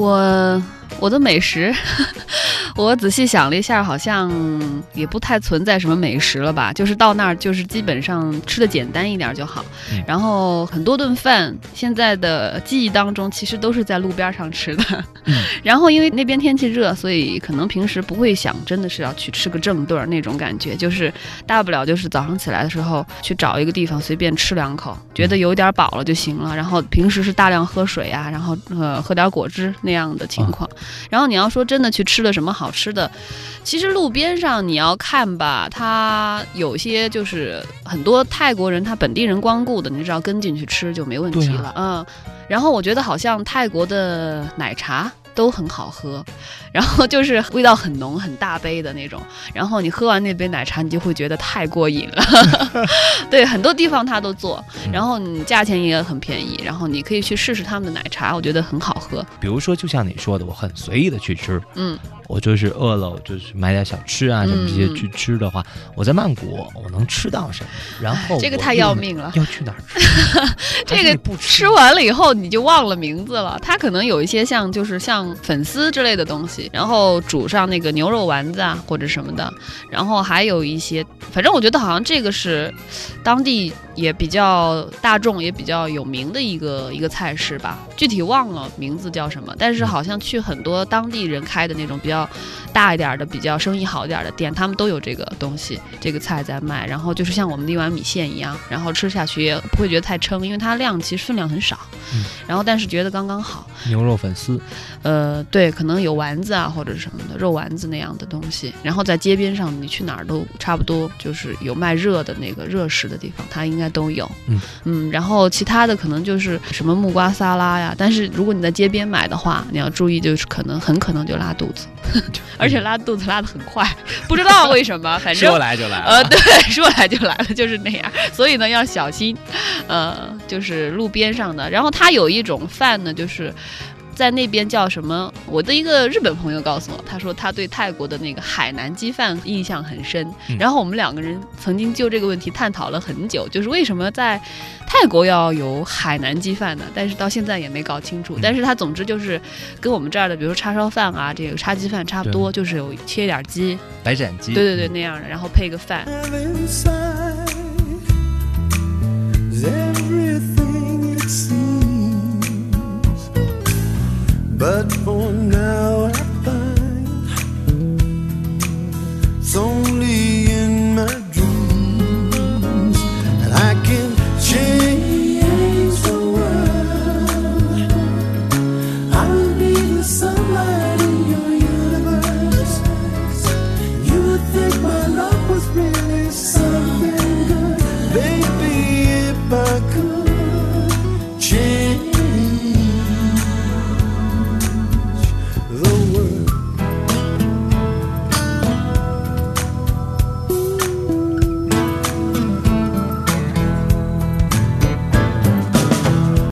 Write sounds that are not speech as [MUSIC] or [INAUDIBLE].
我我的美食，[LAUGHS] 我仔细想了一下，好像也不太存在什么美食了吧？就是到那儿，就是基本上吃的简单一点就好。嗯然后很多顿饭，现在的记忆当中，其实都是在路边上吃的。嗯 [LAUGHS] 然后因为那边天气热，所以可能平时不会想真的是要去吃个正顿儿那种感觉，就是大不了就是早上起来的时候去找一个地方随便吃两口，觉得有点饱了就行了。然后平时是大量喝水啊，然后呃喝点果汁那样的情况。然后你要说真的去吃了什么好吃的，其实路边上你要看吧，它有些就是很多泰国人他本地人光顾的，你只要跟进去吃就没问题了。嗯，然后我觉得好像泰国的奶茶。都很好喝，然后就是味道很浓、很大杯的那种。然后你喝完那杯奶茶，你就会觉得太过瘾了。[LAUGHS] 对，很多地方他都做，嗯然后你价钱也很便宜，然后你可以去试试他们的奶茶，我觉得很好喝。比如说，就像你说的，我很随意的去吃，嗯，我就是饿了，我就是买点小吃啊什么这些嗯去吃的话，我在曼谷我能吃到什么？然后这个太要命了要去哪儿吃？[LAUGHS] 这个不吃完了以后你就忘了名字了。它可能有一些像就是像粉丝之类的东西，然后煮上那个牛肉丸子啊或者什么的，然后还有一些，反正我觉得好像这个是当地也比较大众也比较有名的一个一个菜式吧，具体忘了名字叫什么，但是好像去很多当地人开的那种比较大一点的、比较生意好一点的店，他们都有这个东西，这个菜在卖。然后就是像我们的一碗米线一样，然后吃下去也不会觉得太撑，因为它量其实分量很少，嗯然后但是觉得刚刚好。牛肉粉丝，呃，对，可能有丸子啊或者什么的肉丸子那样的东西，然后在街边上你去哪儿都差不多，就是有卖热的那个热食的地方，它应该都有。嗯。然后其他的可能就是什么木瓜沙拉呀，但是如果你在街边买的话，你要注意，就是可能很可能就拉肚子，[LAUGHS] 而且拉肚子拉的很快，不知道为什么，[LAUGHS] 反正说来就来了。呃，[LAUGHS] 对，说来就来了，就是那样。所以呢，要小心。呃，就是路边上的，然后它有一种饭呢，就是。在那边叫什么？我的一个日本朋友告诉我，他说他对泰国的那个海南鸡饭印象很深。嗯然后我们两个人曾经就这个问题探讨了很久，就是为什么在泰国要有海南鸡饭呢？但是到现在也没搞清楚。嗯但是他总之就是跟我们这儿的，比如说叉烧饭啊，这个叉鸡饭差不多，就是有切点鸡，白斩鸡，对对对，嗯那样的，然后配个饭。But for now I find it's only